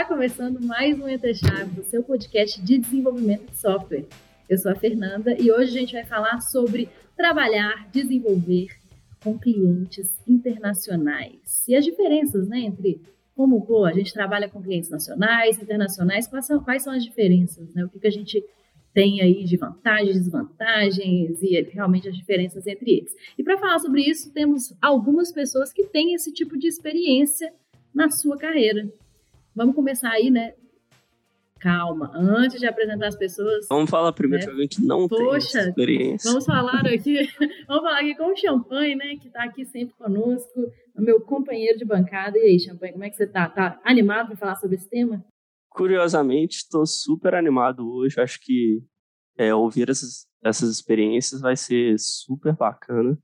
Está começando mais um Entre Chaves, o seu podcast de desenvolvimento de software. Eu sou a Fernanda e hoje a gente vai falar sobre trabalhar, desenvolver com clientes internacionais e as diferenças né, entre como a gente trabalha com clientes nacionais, internacionais, quais são, quais são as diferenças, né? O que, que a gente tem aí de vantagens, desvantagens e realmente as diferenças entre eles. E para falar sobre isso, temos algumas pessoas que têm esse tipo de experiência na sua carreira. Vamos começar aí, né? Calma, antes de apresentar as pessoas. Vamos falar primeiro né? a gente não Poxa, tem experiência. Vamos falar aqui, vamos falar aqui com o Champanhe, né? Que está aqui sempre conosco, meu companheiro de bancada. E aí, Champanhe, como é que você tá? Tá animado para falar sobre esse tema? Curiosamente, estou super animado hoje. Acho que é, ouvir essas, essas experiências vai ser super bacana.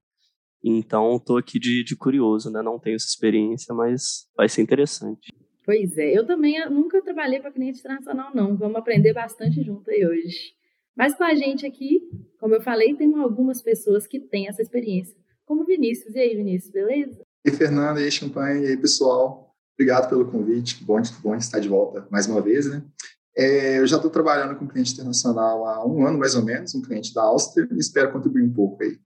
Então, estou aqui de, de curioso, né? Não tenho essa experiência, mas vai ser interessante. Pois é, eu também nunca trabalhei para cliente internacional, não. Vamos aprender bastante junto aí hoje. Mas com a gente aqui, como eu falei, tem algumas pessoas que têm essa experiência, como Vinícius. E aí, Vinícius, beleza? E Fernanda, e aí, Champagne, e aí, pessoal. Obrigado pelo convite. Bom, bom estar de volta mais uma vez, né? É, eu já estou trabalhando com cliente internacional há um ano, mais ou menos, um cliente da Áustria, e espero contribuir um pouco aí.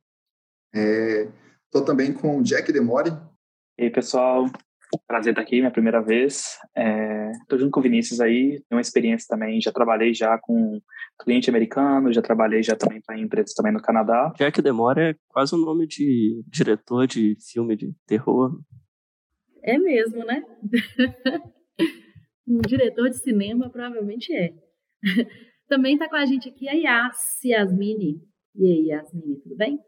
Estou é, também com o Jack Demore. E aí, pessoal, Prazer estar aqui, minha primeira vez. Estou é, junto com o Vinícius aí, tenho uma experiência também, já trabalhei já com cliente americano, já trabalhei já também para empresas também no Canadá. Jack Demore é quase o um nome de diretor de filme de terror. É mesmo, né? um diretor de cinema provavelmente é. também está com a gente aqui a Yas Yasmini. E aí, Yasmini, tudo bem?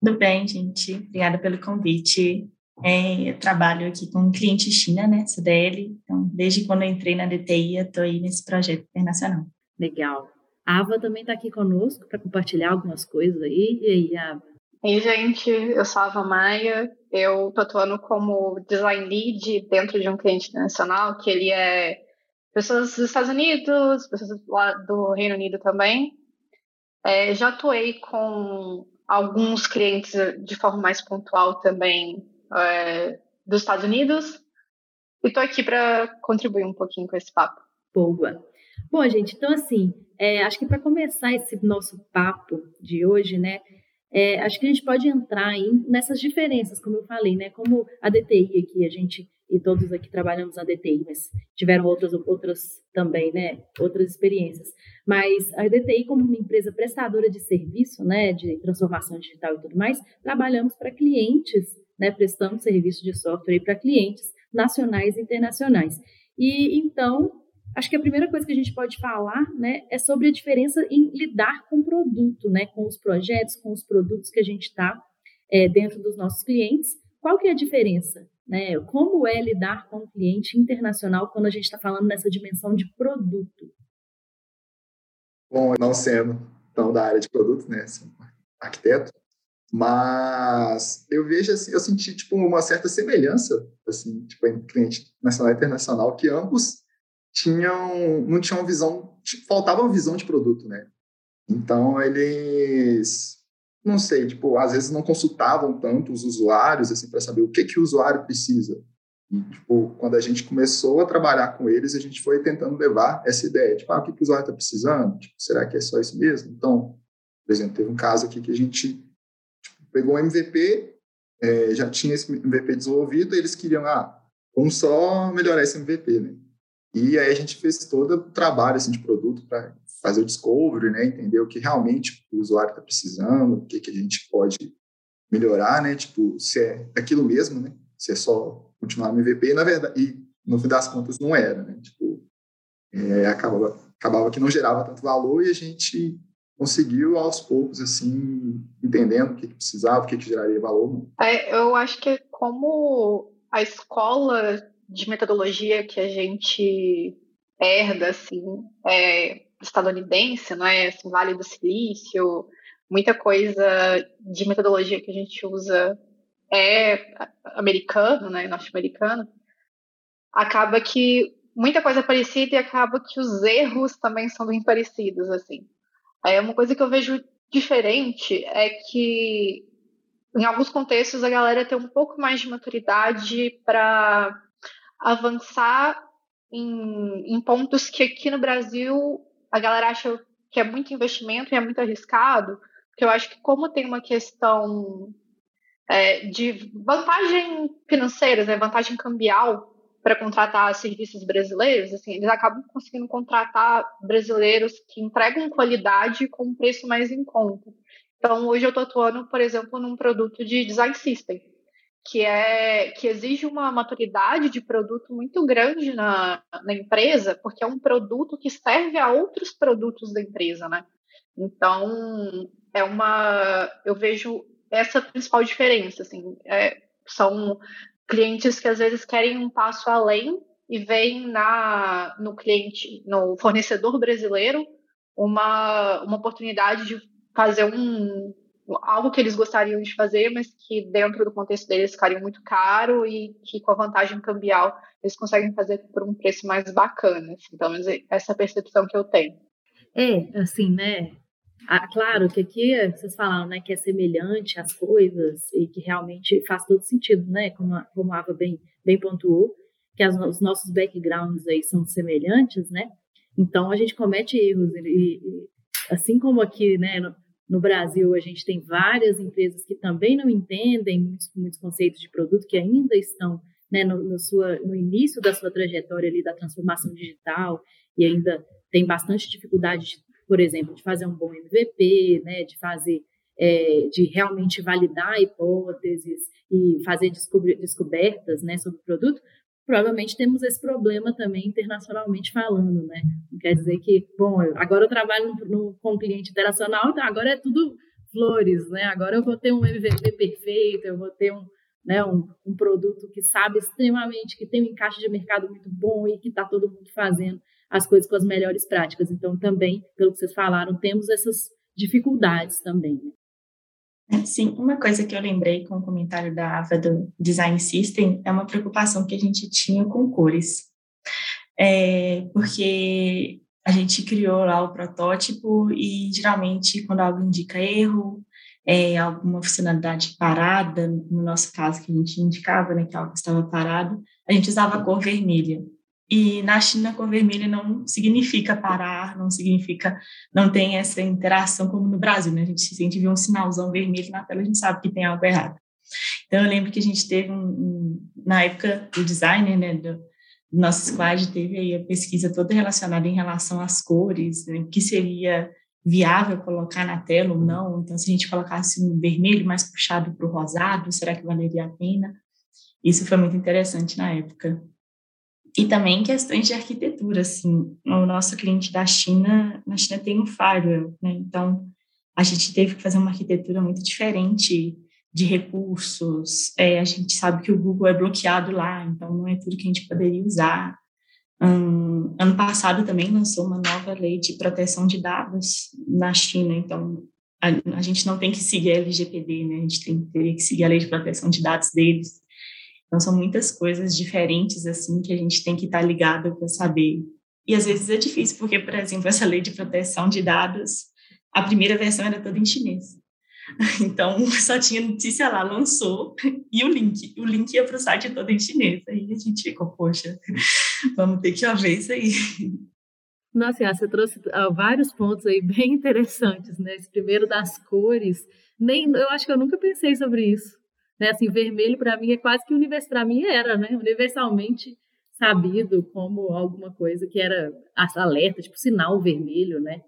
Tudo bem, gente. Obrigada pelo convite. É, eu trabalho aqui com um cliente China, né, CDL. Então, desde quando eu entrei na DTI, eu estou aí nesse projeto internacional. Legal. A Ava também está aqui conosco para compartilhar algumas coisas aí. E aí, Ava? Oi, gente. Eu sou a Ava Maia. Eu estou atuando como design lead dentro de um cliente internacional, que ele é pessoas dos Estados Unidos, pessoas lá do Reino Unido também. É, já atuei com alguns clientes de forma mais pontual também é, dos Estados Unidos. E estou aqui para contribuir um pouquinho com esse papo. Boa. Bom, gente, então assim, é, acho que para começar esse nosso papo de hoje, né, é, acho que a gente pode entrar em, nessas diferenças, como eu falei, né, como a DTI aqui, a gente e todos aqui trabalhamos na DTI, mas tiveram outras outras também, né, outras experiências. Mas a DTI como uma empresa prestadora de serviço, né, de transformação digital e tudo mais, trabalhamos para clientes né, prestando serviço de software para clientes nacionais e internacionais. E então, acho que a primeira coisa que a gente pode falar, né, é sobre a diferença em lidar com o produto, né, com os projetos, com os produtos que a gente está é, dentro dos nossos clientes. Qual que é a diferença? Né? Como é lidar com o cliente internacional quando a gente está falando nessa dimensão de produto? Bom, não sendo tão da área de produto, né, arquiteto, mas eu vejo assim, eu senti tipo uma certa semelhança assim, tipo entre cliente nacional e internacional que ambos tinham não tinham visão, tipo, faltava uma visão de produto, né? Então eles não sei, tipo, às vezes não consultavam tanto os usuários assim para saber o que que o usuário precisa. E, tipo, quando a gente começou a trabalhar com eles, a gente foi tentando levar essa ideia, tipo, ah, o que, que o usuário está precisando? Tipo, será que é só isso mesmo? Então, por exemplo, teve um caso aqui que a gente pegou um MVP, é, já tinha esse MVP desenvolvido, e eles queriam, ah, vamos só melhorar esse MVP, né? E aí a gente fez todo o trabalho assim, de produto para fazer o discovery, né? Entender o que realmente o usuário está precisando, o que, que a gente pode melhorar, né? Tipo, se é aquilo mesmo, né? Se é só continuar no MVP, na verdade, e no fim das contas não era, né? Tipo, é, acabava, acabava que não gerava tanto valor e a gente conseguiu aos poucos assim entendendo o que, que precisava, o que, que geraria valor. É, eu acho que como a escola de metodologia que a gente herda assim é estadunidense, não é? Assim, vale do Silício, muita coisa de metodologia que a gente usa é americano, né, norte-americano. Acaba que muita coisa é parecida e acaba que os erros também são bem parecidos assim. É uma coisa que eu vejo diferente é que em alguns contextos a galera tem um pouco mais de maturidade para avançar em, em pontos que aqui no Brasil a galera acha que é muito investimento e é muito arriscado, porque eu acho que como tem uma questão é, de vantagem financeira, né, vantagem cambial para contratar serviços brasileiros, assim, eles acabam conseguindo contratar brasileiros que entregam qualidade com um preço mais em conta. Então, hoje eu estou atuando, por exemplo, num produto de design system, que é que exige uma maturidade de produto muito grande na, na empresa, porque é um produto que serve a outros produtos da empresa, né? Então, é uma. Eu vejo essa principal diferença, assim. É, são clientes que às vezes querem um passo além e veem na, no cliente, no fornecedor brasileiro, uma, uma oportunidade de fazer um, algo que eles gostariam de fazer, mas que dentro do contexto deles ficaria muito caro e que com a vantagem cambial eles conseguem fazer por um preço mais bacana. Assim, essa é a percepção que eu tenho. É, assim, né? Ah, claro que aqui vocês falaram, né, que é semelhante às coisas e que realmente faz todo sentido, né, como a, como a Ava bem, bem pontuou, que as, os nossos backgrounds aí são semelhantes, né, então a gente comete erros e, e assim como aqui, né, no, no, Brasil a gente tem várias empresas que também não entendem muitos, muitos conceitos de produto, que ainda estão, né, no, no, sua, no início da sua trajetória ali da transformação digital e ainda tem bastante dificuldade de por exemplo, de fazer um bom MVP, né, de fazer, é, de realmente validar hipóteses e fazer descobertas, né, sobre o produto, provavelmente temos esse problema também internacionalmente falando, né? Não quer dizer que, bom, agora eu trabalho no, no, com cliente internacional, então agora é tudo flores, né? Agora eu vou ter um MVP perfeito, eu vou ter um, né, um, um produto que sabe extremamente, que tem um encaixe de mercado muito bom e que está todo mundo fazendo as coisas com as melhores práticas. Então, também, pelo que vocês falaram, temos essas dificuldades também. Né? Sim, uma coisa que eu lembrei com o comentário da Ava do Design System é uma preocupação que a gente tinha com cores. É, porque a gente criou lá o protótipo e geralmente quando algo indica erro, é, alguma funcionalidade parada, no nosso caso que a gente indicava né, que algo estava parado, a gente usava a cor vermelha. E na China, cor vermelha não significa parar, não significa, não tem essa interação como no Brasil, né? A gente, se a gente vê um sinalzão vermelho na tela, a gente sabe que tem algo errado. Então, eu lembro que a gente teve, um, um na época do designer, né, do, do nosso squad, teve aí a pesquisa toda relacionada em relação às cores, né, que seria viável colocar na tela ou não. Então, se a gente colocasse um vermelho mais puxado para o rosado, será que valeria a pena? Isso foi muito interessante na época. E também questões de arquitetura, assim, o nosso cliente da China, na China tem um firewall, né? Então, a gente teve que fazer uma arquitetura muito diferente de recursos. É, a gente sabe que o Google é bloqueado lá, então não é tudo que a gente poderia usar. Um, ano passado também lançou uma nova lei de proteção de dados na China, então a, a gente não tem que seguir a LGPD, né? A gente tem, teria que seguir a lei de proteção de dados deles. Então, são muitas coisas diferentes, assim, que a gente tem que estar ligado para saber. E às vezes é difícil, porque, por exemplo, essa lei de proteção de dados, a primeira versão era toda em chinês. Então, só tinha notícia lá, lançou, e o link. O link ia para o site todo em chinês. Aí a gente ficou, poxa, vamos ter que ver isso aí. Nossa, você trouxe uh, vários pontos aí bem interessantes, né? Esse primeiro das cores. Nem, eu acho que eu nunca pensei sobre isso. Né? Assim, vermelho para mim é quase que universal, para mim era, né? Universalmente sabido como alguma coisa que era alerta, tipo sinal vermelho, né?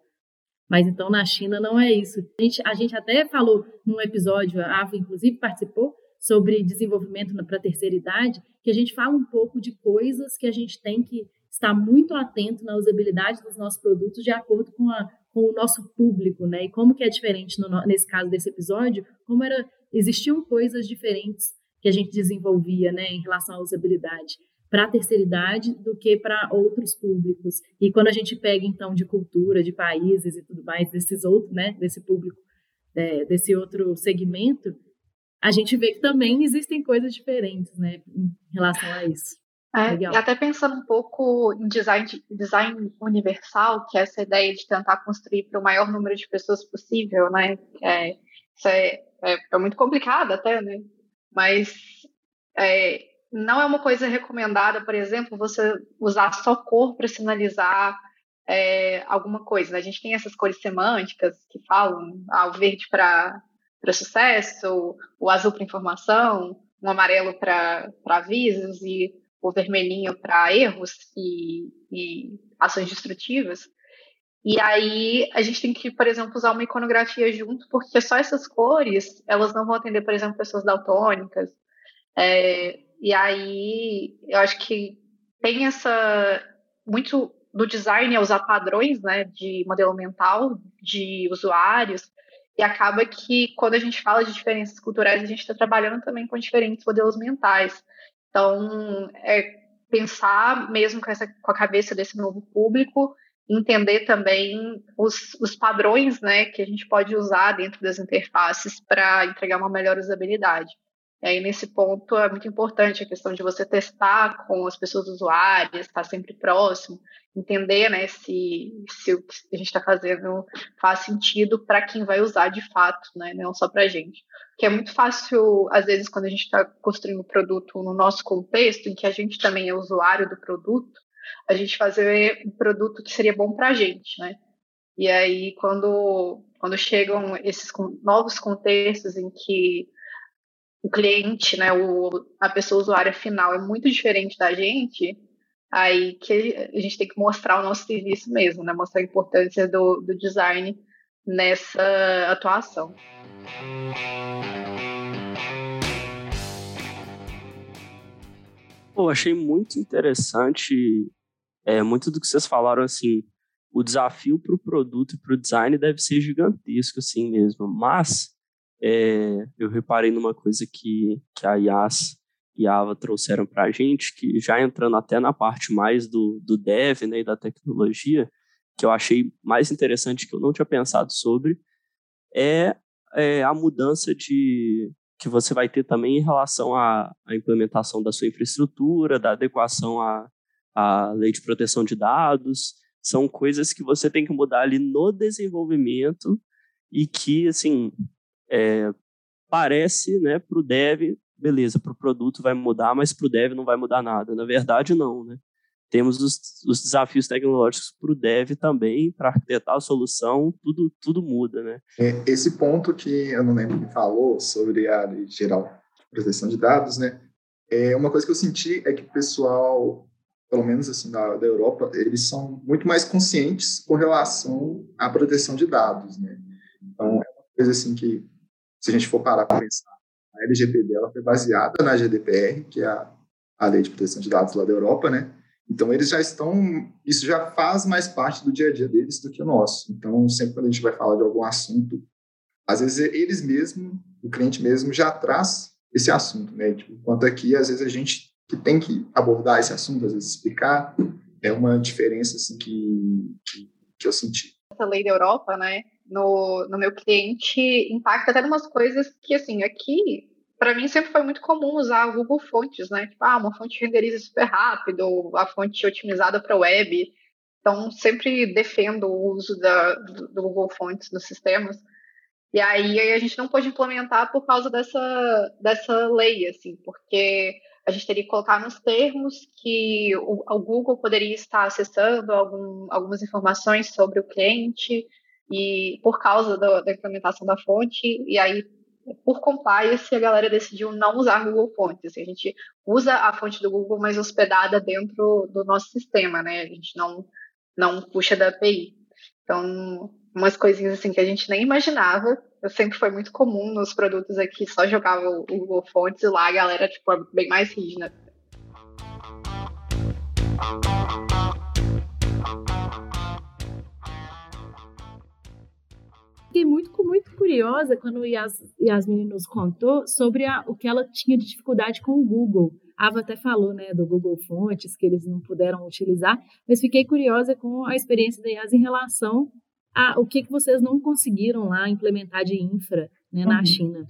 Mas então na China não é isso. A gente, a gente até falou num episódio, a Ava inclusive participou, sobre desenvolvimento para a terceira idade, que a gente fala um pouco de coisas que a gente tem que estar muito atento na usabilidade dos nossos produtos de acordo com, a, com o nosso público, né? E como que é diferente no, nesse caso desse episódio, como era existiam coisas diferentes que a gente desenvolvia né, em relação à usabilidade para a terceira idade do que para outros públicos. E quando a gente pega, então, de cultura, de países e tudo mais, desses outros, né, desse público, é, desse outro segmento, a gente vê que também existem coisas diferentes né, em relação a isso. É, e até pensando um pouco em design, design universal, que é essa ideia de tentar construir para o maior número de pessoas possível, né? É, isso é é, é muito complicado até, né? Mas é, não é uma coisa recomendada, por exemplo, você usar só cor para sinalizar é, alguma coisa. Né? A gente tem essas cores semânticas que falam ah, o verde para sucesso, o azul para informação, o amarelo para avisos e o vermelhinho para erros e, e ações destrutivas. E aí a gente tem que, por exemplo, usar uma iconografia junto, porque só essas cores elas não vão atender, por exemplo, pessoas daltônicas. É, e aí eu acho que tem essa muito do design é usar padrões, né, de modelo mental de usuários. E acaba que quando a gente fala de diferenças culturais, a gente está trabalhando também com diferentes modelos mentais. Então, é pensar mesmo com, essa, com a cabeça desse novo público entender também os, os padrões né, que a gente pode usar dentro das interfaces para entregar uma melhor usabilidade. E aí, nesse ponto, é muito importante a questão de você testar com as pessoas usuárias, estar sempre próximo, entender né, se, se o que a gente está fazendo faz sentido para quem vai usar de fato, né, não só para a gente. Que é muito fácil, às vezes, quando a gente está construindo o produto no nosso contexto, em que a gente também é usuário do produto, a gente fazer um produto que seria bom para a gente, né? E aí, quando, quando chegam esses novos contextos em que o cliente, né, o, a pessoa usuária final é muito diferente da gente, aí que a gente tem que mostrar o nosso serviço mesmo, né? Mostrar a importância do, do design nessa atuação. Pô, achei muito interessante é, muito do que vocês falaram, assim, o desafio para o produto e para o design deve ser gigantesco, assim mesmo. Mas é, eu reparei numa coisa que, que a Yas e a Ava trouxeram para a gente, que já entrando até na parte mais do, do dev né, e da tecnologia, que eu achei mais interessante que eu não tinha pensado sobre, é, é a mudança de que você vai ter também em relação à, à implementação da sua infraestrutura, da adequação a, a lei de proteção de dados, são coisas que você tem que mudar ali no desenvolvimento e que, assim, é, parece, né, para o dev, beleza, para o produto vai mudar, mas para o dev não vai mudar nada. Na verdade, não, né? Temos os, os desafios tecnológicos para o dev também, para arquitetar a solução, tudo, tudo muda, né? É, esse ponto que eu não lembro que falou sobre a lei geral de proteção de dados, né? É, uma coisa que eu senti é que o pessoal pelo menos assim da, da Europa, eles são muito mais conscientes com relação à proteção de dados, né? Então, é uma coisa assim que, se a gente for parar para pensar, a LGPD ela foi baseada na GDPR, que é a, a Lei de Proteção de Dados lá da Europa, né? Então, eles já estão, isso já faz mais parte do dia a dia deles do que o nosso. Então, sempre quando a gente vai falar de algum assunto, às vezes eles mesmos, o cliente mesmo já traz esse assunto, né? Tipo, enquanto aqui, às vezes a gente que tem que abordar esse assunto, às vezes explicar, é uma diferença assim, que, que, que eu senti. Essa lei da Europa, né, no, no meu cliente, impacta até umas coisas que, assim, aqui, para mim sempre foi muito comum usar o Google Fontes, né? Tipo, ah, uma fonte renderiza super rápido, a fonte otimizada para web. Então, sempre defendo o uso da, do, do Google Fontes nos sistemas. E aí a gente não pôde implementar por causa dessa, dessa lei, assim, porque a gente teria que colocar nos termos que o, o Google poderia estar acessando algum, algumas informações sobre o cliente e por causa do, da implementação da fonte, e aí por compliance a galera decidiu não usar Google Fontes. Assim, a gente usa a fonte do Google, mas hospedada dentro do nosso sistema, né? A gente não não puxa da API. Então, umas coisinhas assim que a gente nem imaginava. Eu sempre foi muito comum nos produtos aqui, só jogava o Google Fonts e lá a galera tipo, é bem mais rígida. Fiquei muito, muito curiosa quando Yas, Yasmin nos contou sobre a, o que ela tinha de dificuldade com o Google. A Ava até falou né, do Google Fontes, que eles não puderam utilizar, mas fiquei curiosa com a experiência da Yas em relação ah, o que, que vocês não conseguiram lá implementar de infra né, na uhum. China?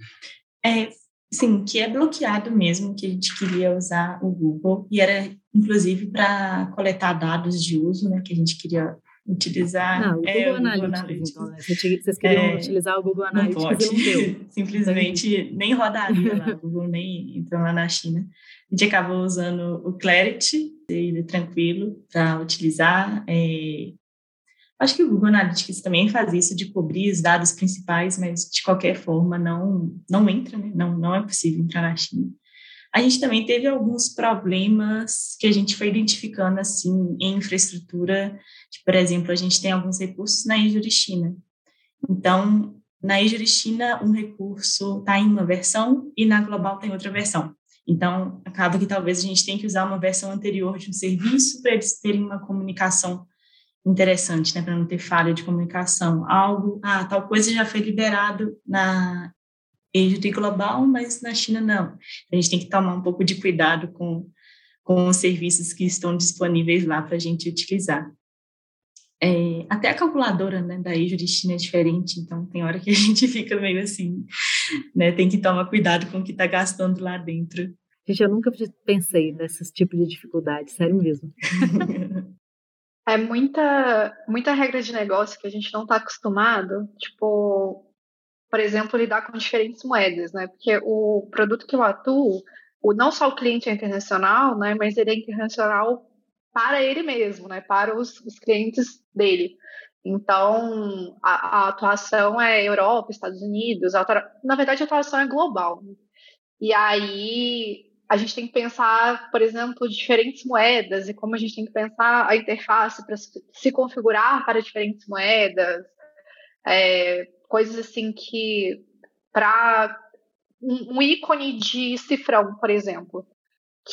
É, sim, que é bloqueado mesmo, que a gente queria usar o Google, e era inclusive para coletar dados de uso, né, que a gente queria utilizar. Não, o é, Google, é, Analytics, Google Analytics, então, né? Vocês queriam é, utilizar o Google Analytics não pode. não deu. Simplesmente nem rodaria lá, o Google nem entrou lá na China. A gente acabou usando o Clarity, ele tranquilo para utilizar. É... Acho que o Google Analytics também faz isso de cobrir os dados principais, mas de qualquer forma não, não entra, né? não, não é possível entrar na China. A gente também teve alguns problemas que a gente foi identificando assim em infraestrutura. por exemplo, a gente tem alguns recursos na China. Então, na China, um recurso está em uma versão e na global tem outra versão. Então, acaba que talvez a gente tenha que usar uma versão anterior de um serviço para eles terem uma comunicação interessante, né, para não ter falha de comunicação. Algo, ah, tal coisa já foi liberado na êxito global, mas na China não. A gente tem que tomar um pouco de cuidado com, com os serviços que estão disponíveis lá para a gente utilizar. É, até a calculadora né, da de China é diferente, então tem hora que a gente fica meio assim, né, tem que tomar cuidado com o que está gastando lá dentro. Gente, eu nunca pensei nesse tipo de dificuldade, sério mesmo. é muita, muita regra de negócio que a gente não está acostumado. Tipo, por exemplo, lidar com diferentes moedas, né? Porque o produto que eu atuo, o, não só o cliente é internacional, né? Mas ele é internacional para ele mesmo, né? Para os, os clientes dele. Então, a, a, atuação é Europa, Estados Unidos, a, na verdade a atuação é global. E aí a gente tem que pensar, por exemplo, diferentes moedas e como a gente tem que pensar a interface para se configurar para diferentes moedas. É, coisas assim que para um, ícone de cifrão, por exemplo,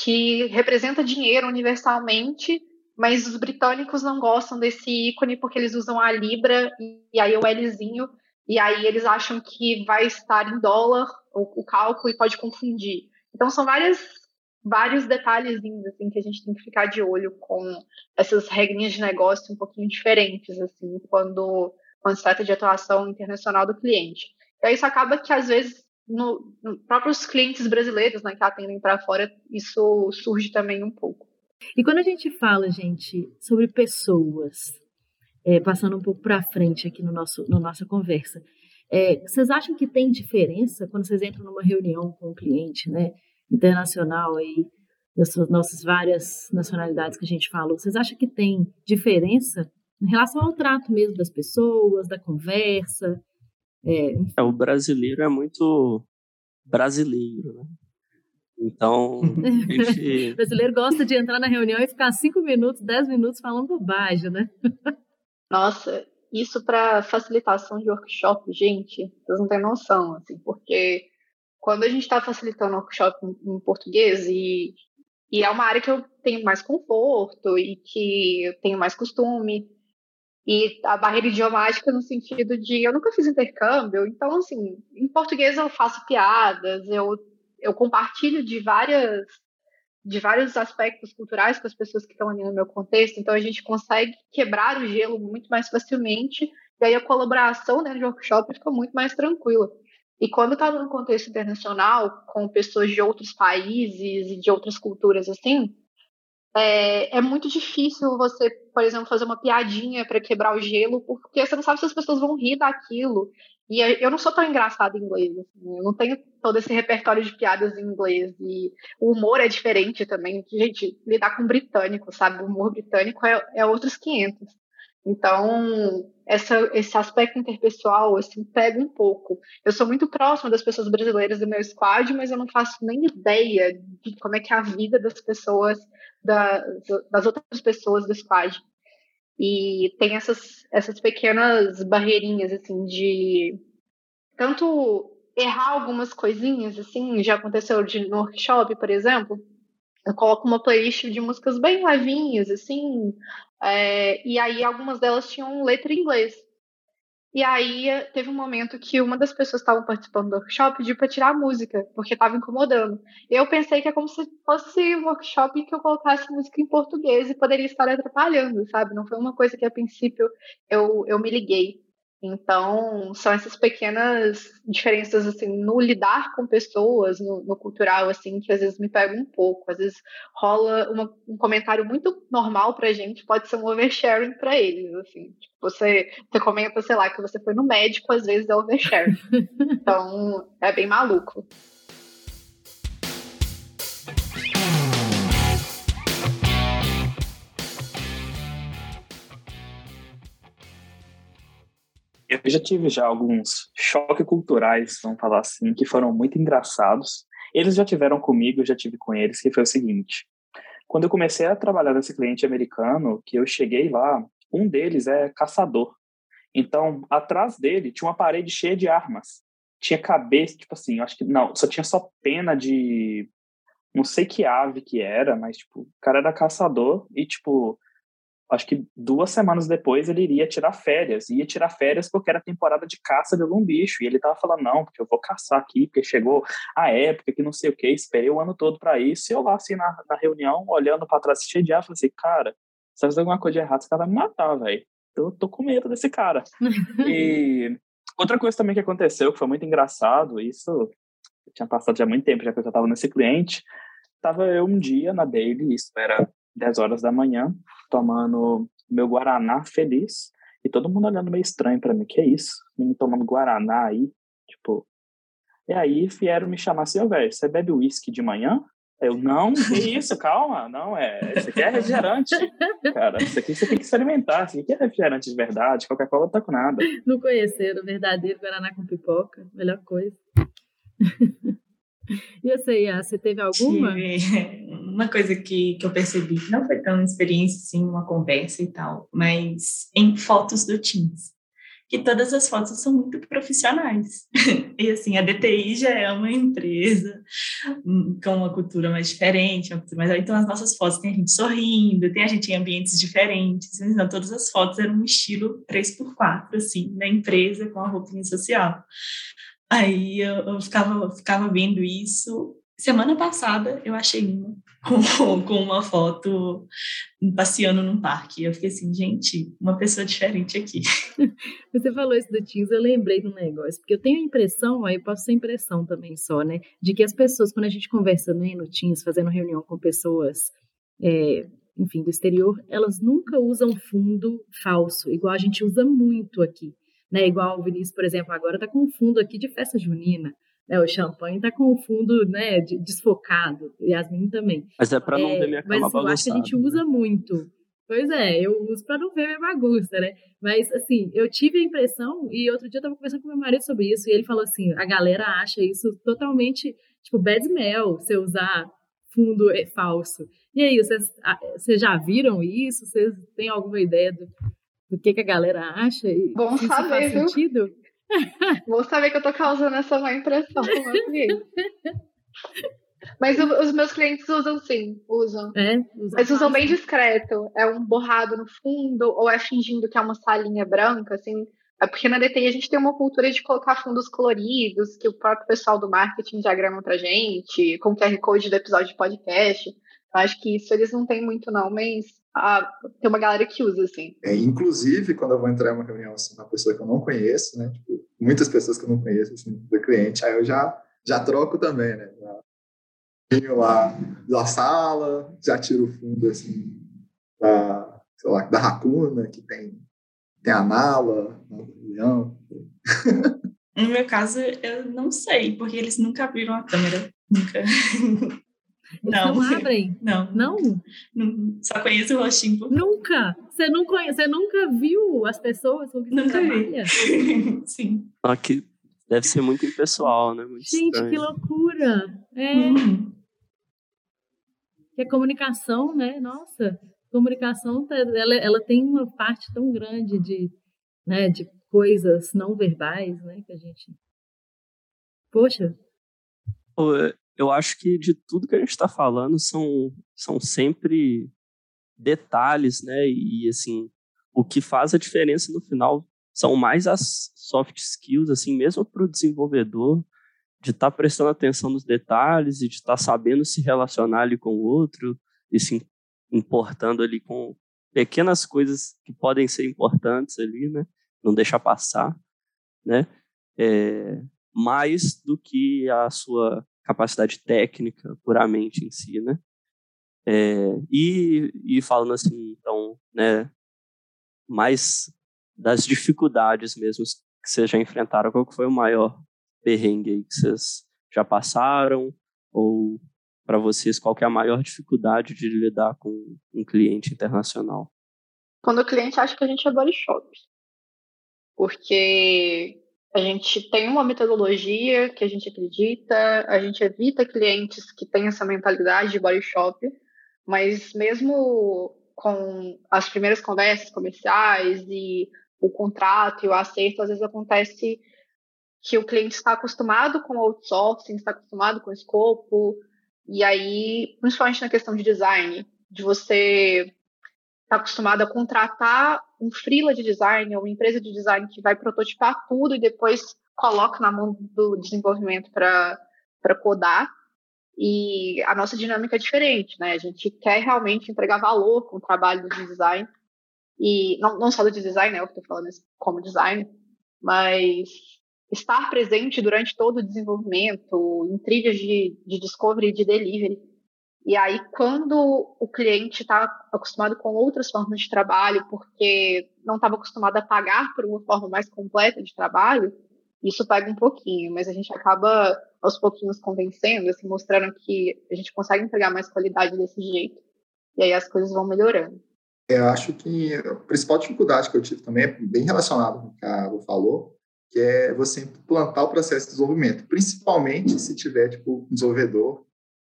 que representa dinheiro universalmente, mas os britânicos não gostam desse ícone porque eles usam a libra e aí o Lzinho e aí eles acham que vai estar em dólar o, o cálculo e pode confundir. Então são várias vários detalhezinhos assim que a gente tem que ficar de olho com essas regrinhas de negócio um pouquinho diferentes assim quando quando se trata de atuação internacional do cliente. E aí isso acaba que, às vezes, no, no próprios clientes brasileiros né, que atendem para fora, isso surge também um pouco. E quando a gente fala, gente, sobre pessoas, é, passando um pouco para frente aqui no nosso, na nossa conversa, é, vocês acham que tem diferença quando vocês entram numa reunião com um cliente, né, internacional aí, dessas nossas várias nacionalidades que a gente falou, vocês acham que tem diferença em relação ao trato mesmo das pessoas, da conversa. É, é o brasileiro é muito brasileiro, né? Então, gente... o brasileiro gosta de entrar na reunião e ficar cinco minutos, dez minutos falando bobagem, né? Nossa, isso para facilitação de workshop, gente, vocês não têm noção, assim, porque quando a gente está facilitando workshop em, português e, e é uma área que eu tenho mais conforto e que eu tenho mais costume, e a barreira idiomática no sentido de eu nunca fiz intercâmbio, então, assim, em português eu faço piadas, eu, eu compartilho de várias de vários aspectos culturais com as pessoas que estão ali no meu contexto, então a gente consegue quebrar o gelo muito mais facilmente, e aí a colaboração dentro de workshop fica muito mais tranquila. E quando está num contexto internacional, com pessoas de outros países e de outras culturas assim, é, é, muito difícil você, por exemplo, fazer uma piadinha para quebrar o gelo, porque você não sabe se as pessoas vão rir daquilo. E eu não sou tão engraçada em inglês, assim, eu não tenho todo esse repertório de piadas em inglês. E o humor é diferente também. Gente, lidar com britânico, sabe? O humor britânico é, é outros 500. Então, essa, esse aspecto interpessoal, assim, pega um pouco. Eu sou muito próxima das pessoas brasileiras do meu squad, mas eu não faço nem ideia de como é que é a vida das pessoas, da, das outras pessoas do squad. E tem essas, essas pequenas barreirinhas, assim, de tanto errar algumas coisinhas, assim, já aconteceu de, no workshop, por exemplo, eu coloco uma playlist de músicas bem levinhas, assim, é, e aí algumas delas tinham letra em inglês. E aí teve um momento que uma das pessoas que estavam participando do workshop pediu para tirar a música, porque estava incomodando. Eu pensei que é como se fosse um workshop em que eu colocasse música em português e poderia estar atrapalhando, sabe? Não foi uma coisa que a princípio eu, eu me liguei. Então, são essas pequenas diferenças, assim, no lidar com pessoas, no, no cultural, assim, que às vezes me pegam um pouco. Às vezes rola uma, um comentário muito normal pra gente, pode ser um oversharing pra eles, assim. Tipo, você, você comenta, sei lá, que você foi no médico, às vezes é oversharing. então, é bem maluco. Eu já tive já alguns choques culturais, vamos falar assim, que foram muito engraçados. Eles já tiveram comigo, eu já tive com eles, que foi o seguinte. Quando eu comecei a trabalhar nesse cliente americano, que eu cheguei lá, um deles é caçador. Então, atrás dele tinha uma parede cheia de armas. Tinha cabeça, tipo assim, eu acho que não, só tinha só pena de não sei que ave que era, mas tipo, o cara era caçador e tipo, acho que duas semanas depois ele iria tirar férias. Ia tirar férias porque era temporada de caça de algum bicho. E ele tava falando, não, porque eu vou caçar aqui, porque chegou a época que não sei o que, esperei o ano todo para isso. E eu lá, assim, na, na reunião, olhando para trás, cheio de ar, falei assim, cara, se eu fizer alguma coisa de errado, esse cara vai me matar, velho. Eu tô com medo desse cara. e outra coisa também que aconteceu, que foi muito engraçado, isso tinha passado já muito tempo, já que eu já tava nesse cliente, tava eu um dia na daily, isso era 10 horas da manhã, tomando meu Guaraná feliz, e todo mundo olhando meio estranho para mim, que é isso? Menino tomando Guaraná aí, tipo... E aí vieram me chamar assim, ô, oh, velho, você bebe uísque de manhã? Eu, não, que isso, calma, não, é, isso aqui é refrigerante, cara, isso aqui você tem que experimentar, isso aqui é refrigerante de verdade, Coca-Cola não tá com nada. Não conheceram o verdadeiro Guaraná com pipoca, melhor coisa. E você, você teve alguma? Tive. Uma coisa que, que eu percebi, não foi tão experiência, assim, uma conversa e tal, mas em fotos do Teams, que todas as fotos são muito profissionais. e assim, a DTI já é uma empresa hum, com uma cultura mais diferente, cultura mais... então as nossas fotos tem a gente sorrindo, tem a gente em ambientes diferentes, então todas as fotos eram um estilo 3x4, assim, na empresa com a roupinha social. Aí eu, eu ficava, ficava vendo isso. Semana passada eu achei uma com, uma foto passeando num parque. Eu fiquei assim, gente, uma pessoa diferente aqui. Você falou isso do Teams, eu lembrei do negócio, porque eu tenho a impressão, aí posso ter impressão também só, né, de que as pessoas, quando a gente conversa né, no Teams, fazendo reunião com pessoas, é, enfim, do exterior, elas nunca usam fundo falso, igual a gente usa muito aqui né? Igual o Vinícius, por exemplo, agora está com um fundo aqui de festa junina. Né, o champanhe está com o fundo né, de, desfocado, e as meninas também. Mas é para não é, ver minha cama Mas assim, eu acho que a gente usa muito. Pois é, eu uso para não ver minha bagunça, né? Mas, assim, eu tive a impressão, e outro dia eu estava conversando com meu marido sobre isso, e ele falou assim: a galera acha isso totalmente, tipo, bad smell, você usar fundo é falso. E aí, vocês, vocês já viram isso? Vocês têm alguma ideia do, do que, que a galera acha e Bom se saber, faz viu? sentido. Vou saber que eu tô causando essa má impressão. Mas os meus clientes usam sim, usam. É, usam Mas usam bem discreto. É um borrado no fundo, ou é fingindo que é uma salinha branca, assim. É porque na DTI a gente tem uma cultura de colocar fundos coloridos, que o próprio pessoal do marketing diagrama pra gente, com QR Code do episódio de podcast. Eu acho que isso eles não têm muito, não, mas ah, tem uma galera que usa, assim. É, inclusive, quando eu vou entrar em uma reunião assim, uma pessoa que eu não conheço, né? Tipo, muitas pessoas que eu não conheço, assim, do cliente, aí eu já, já troco também, né? Já venho lá da sala, já tiro o fundo, assim, da, sei lá, da racuna, que tem, tem a mala, o leão. No meu caso, eu não sei, porque eles nunca abriram a câmera. Nunca. não. não abrem? Não. Não? Só conheço o rostinho. Nunca? Você, não conhece, você nunca viu as pessoas com que nunca trabalha? Vi. Sim. Aqui deve ser muito impessoal, né? Muito Gente, estranho. que loucura! É. Hum. Que a comunicação, né? Nossa, comunicação, tá, ela, ela tem uma parte tão grande de, né, de coisas não verbais, né? Que a gente. Poxa. Eu acho que de tudo que a gente está falando são, são sempre detalhes, né? E assim, o que faz a diferença no final são mais as soft skills, assim, mesmo para o desenvolvedor, de estar tá prestando atenção nos detalhes e de estar tá sabendo se relacionar ali com o outro e se importando ali com pequenas coisas que podem ser importantes ali, né? não deixar passar, né? É, mais do que a sua capacidade técnica puramente em si, né? É, e, e falando assim, então, né, mais das dificuldades mesmo que vocês já enfrentaram, qual que foi o maior perrengue que vocês já passaram? Ou para vocês, qual que é a maior dificuldade de lidar com um cliente internacional? Quando o cliente acha que a gente é body shop. Porque a gente tem uma metodologia que a gente acredita, a gente evita clientes que têm essa mentalidade de body shop, mas mesmo com as primeiras conversas comerciais e o contrato e o acerto, às vezes acontece que o cliente está acostumado com outsourcing, está acostumado com o escopo, e aí, principalmente na questão de design, de você estar tá acostumado a contratar um freela de design ou uma empresa de design que vai prototipar tudo e depois coloca na mão do desenvolvimento para codar. E a nossa dinâmica é diferente, né? A gente quer realmente entregar valor com o trabalho de design. E não, não só do design, né? Eu estou falando como design, mas estar presente durante todo o desenvolvimento, em trilhas de, de discovery e de delivery. E aí, quando o cliente está acostumado com outras formas de trabalho, porque não estava acostumado a pagar por uma forma mais completa de trabalho, isso pega um pouquinho, mas a gente acaba aos pouquinhos convencendo, assim, mostrando que a gente consegue entregar mais qualidade desse jeito. E aí as coisas vão melhorando. Eu acho que a principal dificuldade que eu tive também é bem relacionado com o que a Lu falou, que é você implantar o processo de desenvolvimento, principalmente se tiver tipo um desenvolvedor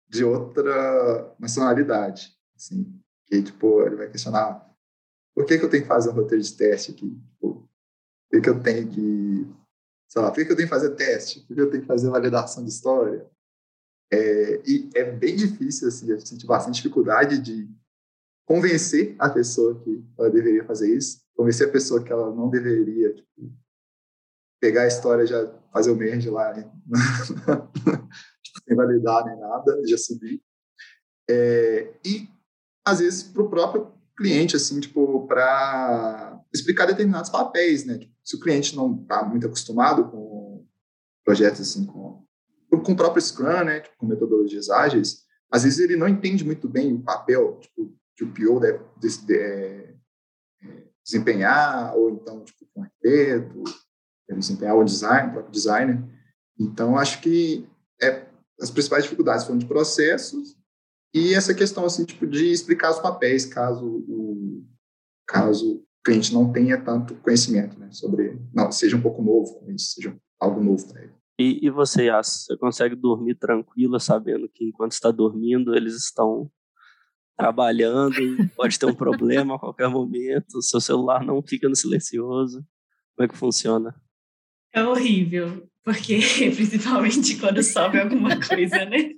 de outra nacionalidade, assim, que tipo ele vai questionar por que, que eu tenho que fazer um roteiro de teste aqui, tipo, por que, que eu tenho que, sei lá, por que, que eu tenho que fazer teste, por que eu tenho que fazer validação de história, é, e é bem difícil assim, eu senti bastante dificuldade de convencer a pessoa que ela deveria fazer isso, convencer a pessoa que ela não deveria tipo, pegar a história já fazer o merge lá, né? sem validar nem nada, já subir. É, e, às vezes, para o próprio cliente, assim, tipo, para explicar determinados papéis, né? Tipo, se o cliente não está muito acostumado com projetos assim, com, com o próprio Scrum, né? Tipo, com metodologias ágeis, às vezes ele não entende muito bem o papel tipo, que o PO deve, deve, deve é, é, desempenhar, ou então, tipo, com arquiteto, desempenhar o design, o próprio designer. Então, acho que é, as principais dificuldades foram de processos e essa questão assim tipo de explicar os papéis caso o caso o cliente não tenha tanto conhecimento né, sobre não seja um pouco novo com isso seja algo novo para ele. E, e você Yas, você consegue dormir tranquila sabendo que enquanto está dormindo eles estão trabalhando pode ter um problema a qualquer momento o seu celular não fica no silencioso? Como é que funciona? É horrível, porque principalmente quando sobe alguma coisa, né?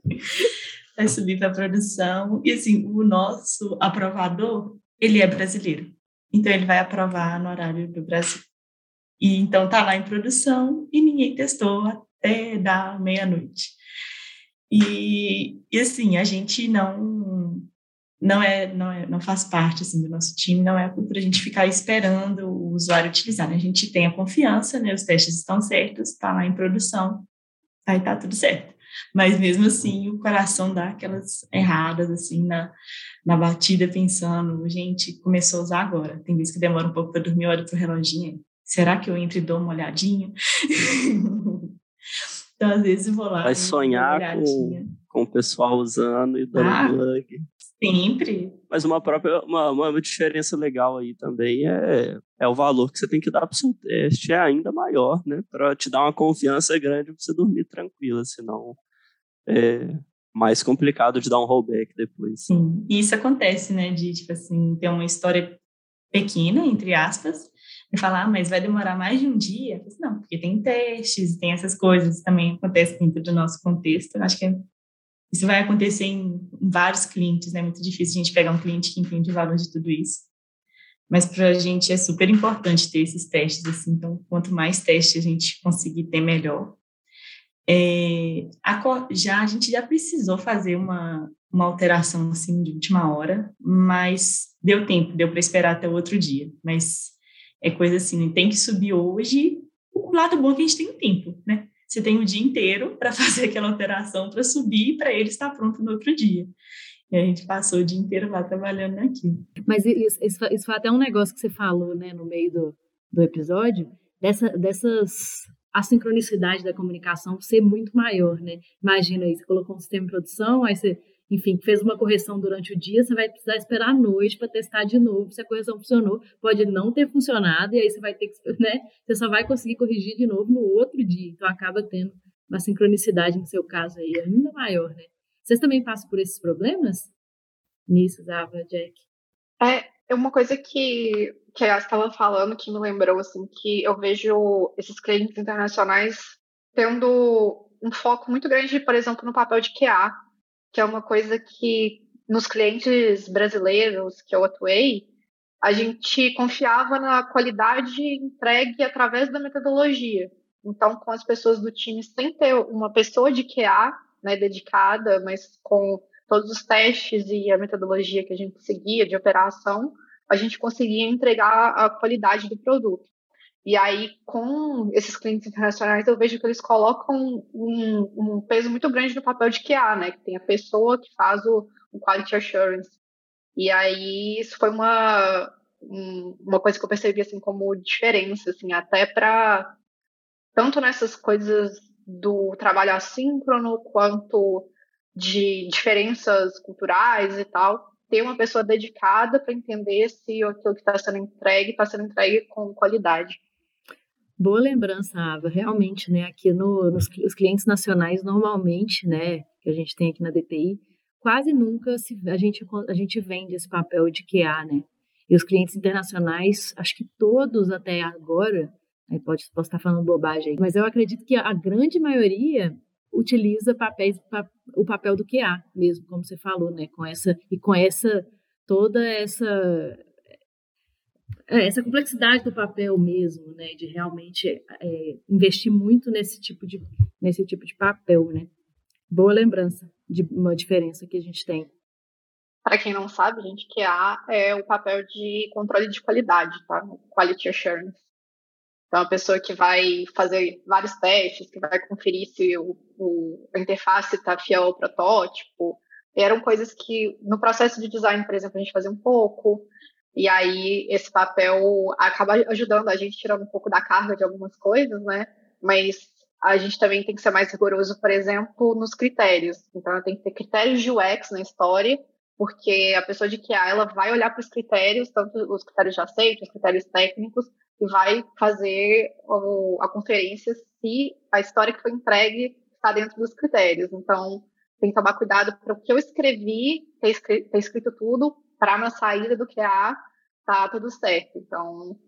Vai subir para a produção. E assim, o nosso aprovador, ele é brasileiro. Então ele vai aprovar no horário do Brasil. E então tá lá em produção e ninguém testou até dar meia-noite. E, e assim, a gente não não é, não é, não faz parte assim do nosso time, não é para a gente ficar esperando o usuário utilizar, né? A gente tem a confiança, né? Os testes estão certos, está lá em produção, aí tá tudo certo. Mas mesmo assim, o coração dá aquelas erradas assim na, na batida, pensando, gente, começou a usar agora. Tem vezes que demora um pouco para dormir, olha para o reloginho. Será que eu entro e dou uma olhadinha? então, às vezes, eu vou lá. Vai sonhar com, com o pessoal usando e dando ah, bug. Sempre. Mas uma própria uma, uma diferença legal aí também é, é o valor que você tem que dar para o seu teste é ainda maior, né? Para te dar uma confiança grande para você dormir tranquila, senão é mais complicado de dar um rollback depois. Sim, e isso acontece, né? De tipo assim ter uma história pequena entre aspas e falar, ah, mas vai demorar mais de um dia? Não, porque tem testes, tem essas coisas também acontece dentro do nosso contexto. Eu acho que é isso vai acontecer em, vários clientes, né? É muito difícil a gente pegar um cliente que entende o valor de tudo isso. Mas para a gente é super importante ter esses testes, assim. Então, quanto mais testes a gente conseguir ter, melhor. É, a, já a gente já precisou fazer uma, uma alteração assim de última hora, mas deu tempo, deu para esperar até o outro dia. Mas É coisa assim, tem que subir hoje. O lado bom é que a gente tem tempo, né? Você tem o dia inteiro para fazer aquela alteração, para subir, para ele estar pronto no outro dia. E a gente passou o dia inteiro lá trabalhando naquilo. Mas isso, isso, isso foi até um negócio que você falou, né, no meio do, do episódio, dessa, dessas a sincronicidade da comunicação ser muito maior, né? Imagina aí, você colocou um sistema de produção, aí você, enfim, fez uma correção durante o dia, você vai precisar esperar a noite para testar de novo se a correção funcionou. Pode não ter funcionado, e aí você vai ter que, né? Você só vai conseguir corrigir de novo no outro dia. Então acaba tendo uma sincronicidade no seu caso aí ainda maior, né? Vocês também passam por esses problemas? Nisso, Zava, Jack? É, é uma coisa que, que a estava falando que me lembrou, assim, que eu vejo esses clientes internacionais tendo um foco muito grande, por exemplo, no papel de QA, que é uma coisa que nos clientes brasileiros que eu atuei, a gente confiava na qualidade entregue através da metodologia. Então, com as pessoas do time, sem ter uma pessoa de QA né, dedicada, mas com todos os testes e a metodologia que a gente seguia de operação, a gente conseguia entregar a qualidade do produto. E aí, com esses clientes internacionais, eu vejo que eles colocam um, um peso muito grande no papel de QA, né? Que tem a pessoa que faz o, o Quality Assurance. E aí, isso foi uma, uma coisa que eu percebi, assim, como diferença, assim, até para tanto nessas coisas do trabalho assíncrono quanto de diferenças culturais e tal, ter uma pessoa dedicada para entender se aquilo que está sendo entregue está sendo entregue com qualidade. Boa lembrança, Ava. Realmente, né, aqui no, nos os clientes nacionais, normalmente, né, que a gente tem aqui na DTI, quase nunca se, a, gente, a gente vende esse papel de QA, né? E os clientes internacionais, acho que todos até agora, Aí pode, posso estar falando bobagem mas eu acredito que a grande maioria utiliza papéis, o papel do QA mesmo, como você falou, né? Com essa e com essa toda essa essa complexidade do papel mesmo, né? De realmente é, investir muito nesse tipo de nesse tipo de papel, né? Boa lembrança de uma diferença que a gente tem. Para quem não sabe, gente, QA é o papel de controle de qualidade, tá? Quality Assurance. Então, a pessoa que vai fazer vários testes, que vai conferir se o, o a interface está fiel ao protótipo, eram coisas que no processo de design, por exemplo, a gente fazia um pouco, e aí esse papel acaba ajudando a gente, tirando um pouco da carga de algumas coisas, né? Mas a gente também tem que ser mais rigoroso, por exemplo, nos critérios. Então, tem que ter critérios de UX na história, porque a pessoa de QA ela vai olhar para os critérios, tanto os critérios de aceito, os critérios técnicos, e vai fazer a conferência se a história que foi entregue está dentro dos critérios. Então, tem que tomar cuidado para o que eu escrevi, ter escrito, ter escrito tudo, para na saída do QA tá tudo certo. Então,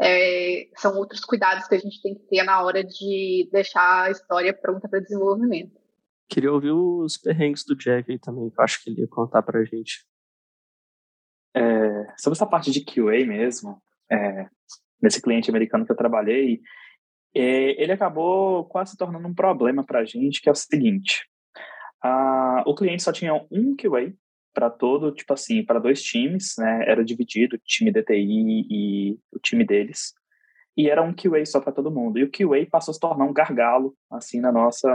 é, são outros cuidados que a gente tem que ter na hora de deixar a história pronta para desenvolvimento. Queria ouvir os perrengues do Jack aí também, que eu acho que ele ia contar para a gente. É, sobre essa parte de QA mesmo, é, nesse cliente americano que eu trabalhei, é, ele acabou quase se tornando um problema para a gente, que é o seguinte: a, o cliente só tinha um QA para todo, tipo assim, para dois times, né? Era dividido, time DTI e o time deles. E era um QA só para todo mundo. E o QA passou a se tornar um gargalo, assim, na nossa,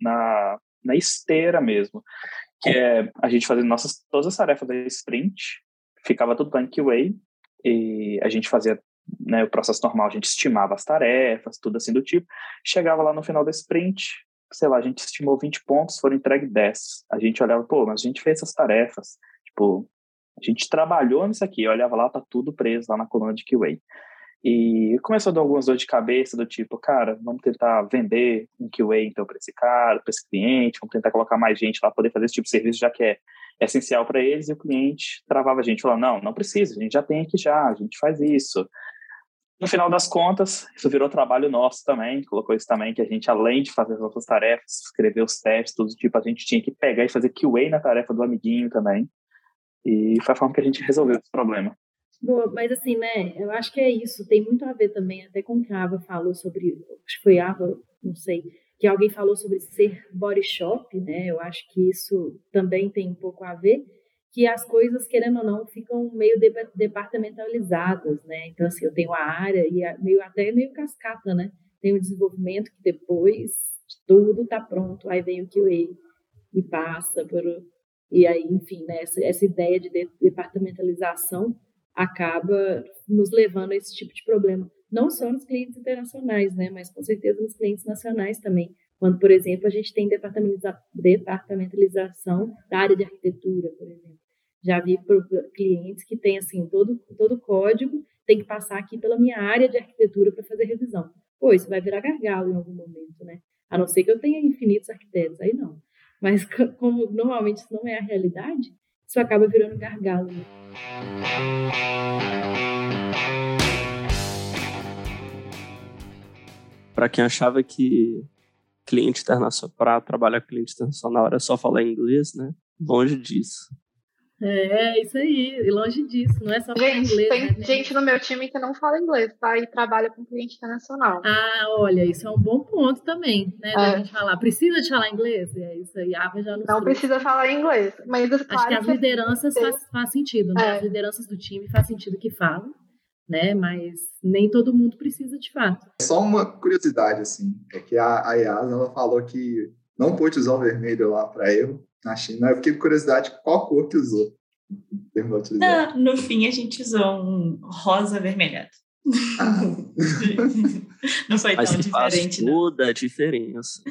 na, na esteira mesmo. Que é a gente fazendo nossas, todas as tarefas da sprint, ficava tudo lá em QA, e a gente fazia né, o processo normal, a gente estimava as tarefas, tudo assim do tipo. Chegava lá no final da sprint, sei lá, a gente estimou 20 pontos, foram entregues 10. A gente olhava, pô, mas a gente fez essas tarefas. Tipo, a gente trabalhou nisso aqui. Eu olhava lá, tá tudo preso lá na coluna de QA. E começou a dar algumas dores de cabeça do tipo, cara, vamos tentar vender um QA então para esse cara, para esse cliente, vamos tentar colocar mais gente lá poder fazer esse tipo de serviço, já que é essencial para eles. E o cliente travava a gente, falando, não, não precisa, a gente já tem aqui já, a gente faz isso. No final das contas, isso virou trabalho nosso também, colocou isso também, que a gente, além de fazer as nossas tarefas, escrever os testes, tudo tipo, a gente tinha que pegar e fazer QA na tarefa do amiguinho também. E foi a forma que a gente resolveu esse problema. Boa, mas assim, né, eu acho que é isso, tem muito a ver também, até com o que a Ava falou sobre, acho que foi a Ava, não sei, que alguém falou sobre ser body shop, né, eu acho que isso também tem um pouco a ver, que as coisas, querendo ou não, ficam meio departamentalizadas, né? Então, assim, eu tenho a área e a, meio, até meio cascata, né? Tem o desenvolvimento que depois de tudo tá pronto, aí vem o QA e passa por... E aí, enfim, né, essa, essa ideia de departamentalização acaba nos levando a esse tipo de problema. Não só nos clientes internacionais, né, mas com certeza nos clientes nacionais também. Quando, por exemplo, a gente tem departamentalização da área de arquitetura, por exemplo. Já vi clientes que têm assim todo todo código tem que passar aqui pela minha área de arquitetura para fazer revisão. Pô, isso vai virar gargalo em algum momento, né? A não ser que eu tenha infinitos arquitetos, aí não. Mas como normalmente isso não é a realidade, isso acaba virando gargalo. Né? Para quem achava que cliente internacional, para trabalhar com cliente internacional era só falar inglês, né? Longe disso. É, isso aí, e longe disso, não é só falar gente, inglês. Tem né? gente no meu time que não fala inglês, tá? E trabalha com cliente internacional. Ah, olha, isso é um bom ponto também, né? É. Da gente falar, precisa de falar inglês? É isso aí, a já Não trouxe. precisa falar inglês, mas claro Acho que as lideranças que... faz, faz sentido, né? É. As lideranças do time faz sentido que falam, né? Mas nem todo mundo precisa de fato. Só uma curiosidade, assim, é que a, a ela falou que não pôde usar o vermelho lá para erro, na China. Eu fiquei com curiosidade qual cor que usou. Não, no fim, a gente usou um rosa avermelhado. Ah. não foi Mas tão diferente. Faz toda a diferença.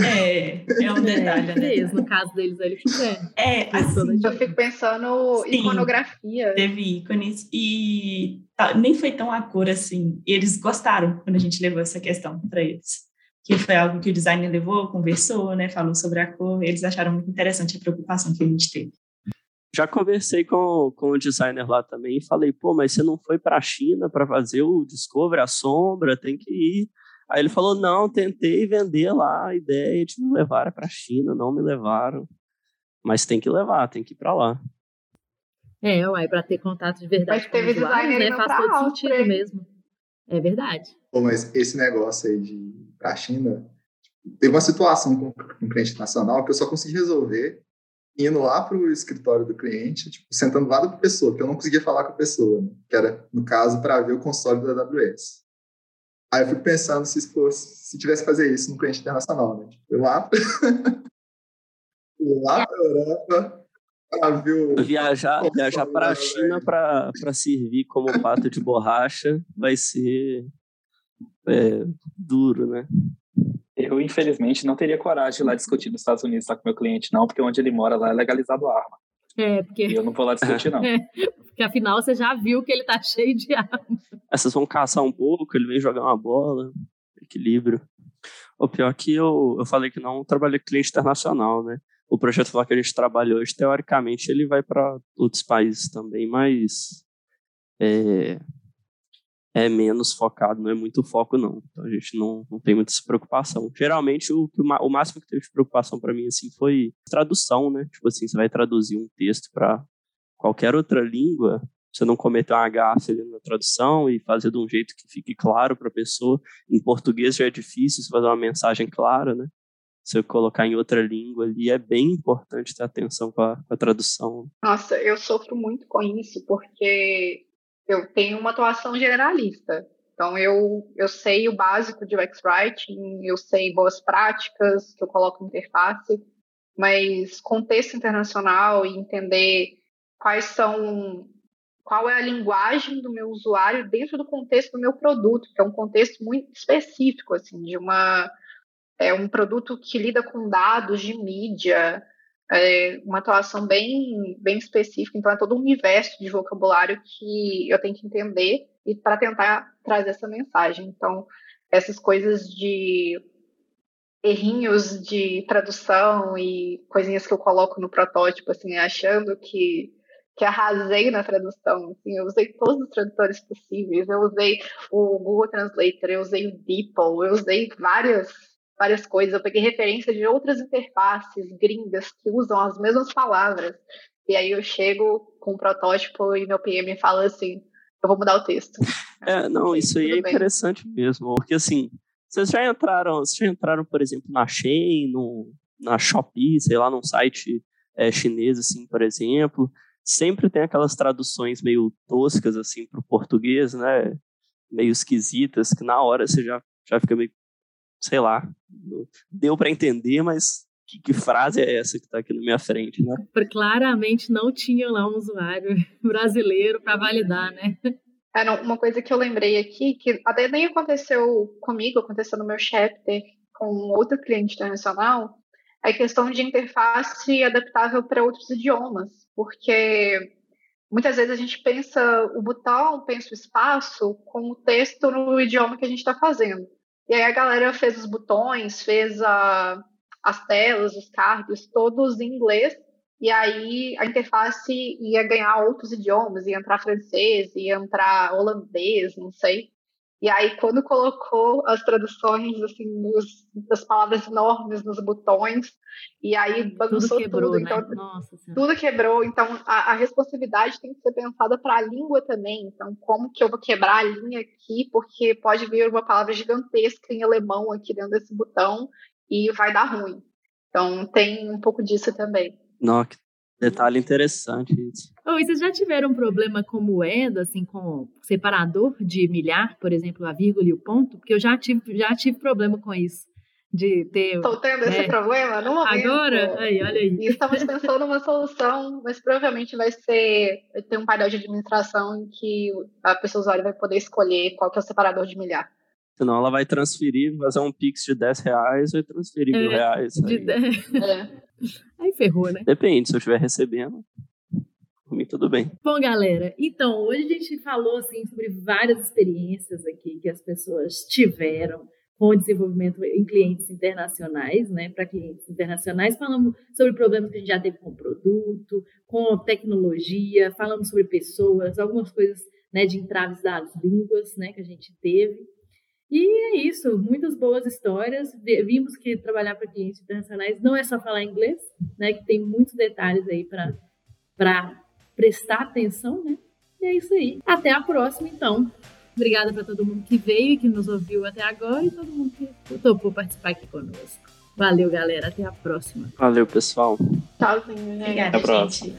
É, é um detalhe, né? No caso deles, eles fizeram. É, assim, eu fico pensando em iconografia. Teve ícones e nem foi tão a cor assim. Eles gostaram quando a gente levou essa questão para eles que foi algo que o designer levou, conversou, né, falou sobre a cor, eles acharam muito interessante a preocupação que a gente teve. Já conversei com, com o designer lá também e falei, pô, mas você não foi para a China para fazer o Discovery, a sombra, tem que ir. Aí ele falou, não, tentei vender lá a ideia de me levar para a China, não me levaram. Mas tem que levar, tem que ir para lá. É, uai, para ter contato de verdade mas teve designer né? Faz todo sentido mesmo. É verdade. Pô, mas esse negócio aí de para a China, teve uma situação com um cliente nacional que eu só consegui resolver indo lá para o escritório do cliente, tipo, sentando lá da pessoa, que eu não conseguia falar com a pessoa, né? que era, no caso, para ver o console da AWS. Aí eu fui pensando se fosse, se tivesse que fazer isso no cliente internacional, né? Tipo, lá, lá para a Europa, para ver o... Viajar, viajar para a China para servir como pato de borracha vai ser é, duro, né? Eu, infelizmente, não teria coragem de ir lá discutir nos Estados Unidos lá com meu cliente, não, porque onde ele mora lá é legalizado a arma. É, porque... E eu não vou lá discutir, não. É, porque afinal você já viu que ele tá cheio de arma. Essas vão caçar um pouco, ele vem jogar uma bola, equilíbrio. O pior é que eu, eu falei que não trabalhei com cliente internacional, né? O projeto lá que a gente trabalha hoje, teoricamente, ele vai para outros países também, mas é, é menos focado, não é muito foco, não. Então a gente não, não tem muita preocupação. Geralmente, o, o máximo que teve de preocupação para mim assim foi tradução, né? Tipo assim, você vai traduzir um texto para qualquer outra língua, você não cometer uma gafe na tradução e fazer de um jeito que fique claro para a pessoa. Em português já é difícil você fazer uma mensagem clara, né? Você colocar em outra língua ali, é bem importante ter atenção com a, com a tradução. Nossa, eu sofro muito com isso, porque eu tenho uma atuação generalista. Então, eu, eu sei o básico de UX Writing, eu sei boas práticas que eu coloco interface, mas contexto internacional e entender quais são qual é a linguagem do meu usuário dentro do contexto do meu produto, que é um contexto muito específico, assim, de uma é um produto que lida com dados de mídia, é uma atuação bem, bem específica, então é todo um universo de vocabulário que eu tenho que entender e para tentar trazer essa mensagem. Então, essas coisas de errinhos de tradução e coisinhas que eu coloco no protótipo, assim, achando que que arrasei na tradução, assim, eu usei todos os tradutores possíveis, eu usei o Google Translator, eu usei o DeepL, eu usei várias várias coisas. Eu peguei referência de outras interfaces gringas que usam as mesmas palavras. E aí eu chego com um protótipo e meu PM fala assim: eu vou mudar o texto. É, não, isso aí é bem. interessante mesmo, porque assim, vocês já entraram, vocês já entraram, por exemplo, na Shein, no, na Shopee, sei lá, num site é, chinês, assim, por exemplo. Sempre tem aquelas traduções meio toscas, assim, para o português, né? Meio esquisitas, que na hora você já, já fica meio, sei lá, deu para entender, mas que, que, frase é essa que está aqui na minha frente, né? Claramente não tinha lá um usuário brasileiro para validar, né? É, uma coisa que eu lembrei aqui, que até nem aconteceu comigo, aconteceu no meu chapter com outro cliente internacional, é a questão de interface adaptável para outros idiomas, porque muitas vezes a gente pensa o botão, pensa o espaço com o texto no idioma que a gente está fazendo. E aí a galera fez os botões, fez a, as telas, os cards, todos em inglês, e aí a interface ia ganhar outros idiomas, ia entrar francês, ia entrar holandês, não sei. E aí, quando colocou as traduções, assim, nos, das palavras enormes nos botões, e aí bagunçou tudo. Quebrou, tudo. Né? Então, Nossa, tudo quebrou. Então, a, a responsabilidade tem que ser pensada para a língua também. Então, como que eu vou quebrar a linha aqui? Porque pode vir uma palavra gigantesca em alemão aqui dentro desse botão e vai dar ruim. Então, tem um pouco disso também. Não, que detalhe interessante isso. Oh, e vocês já tiveram um problema com moeda, assim, com separador de milhar, por exemplo, a vírgula e o ponto? Porque eu já tive, já tive problema com isso. De ter. Estou tendo esse é. problema no momento. Agora? Aí, olha aí. E estamos pensando numa solução, mas provavelmente vai ser ter um painel de administração em que a pessoa usuária vai poder escolher qual que é o separador de milhar. Senão ela vai transferir, fazer um Pix de 10 reais e transferir é, mil reais. De aí. 10. É. aí ferrou, né? Depende, se eu estiver recebendo. Por mim, tudo bem. Bom, galera, então, hoje a gente falou assim, sobre várias experiências aqui que as pessoas tiveram com o desenvolvimento em clientes internacionais, né? Para clientes internacionais, falamos sobre problemas que a gente já teve com o produto, com tecnologia, falamos sobre pessoas, algumas coisas né, de entraves das línguas né, que a gente teve. E é isso, muitas boas histórias. Vimos que trabalhar para clientes internacionais não é só falar inglês, né? Que tem muitos detalhes aí para prestar atenção, né? E é isso aí. Até a próxima, então. Obrigada para todo mundo que veio e que nos ouviu até agora e todo mundo que topou participar aqui conosco. Valeu, galera. Até a próxima. Valeu, pessoal. Tchauzinho, né? Obrigada, até a próxima.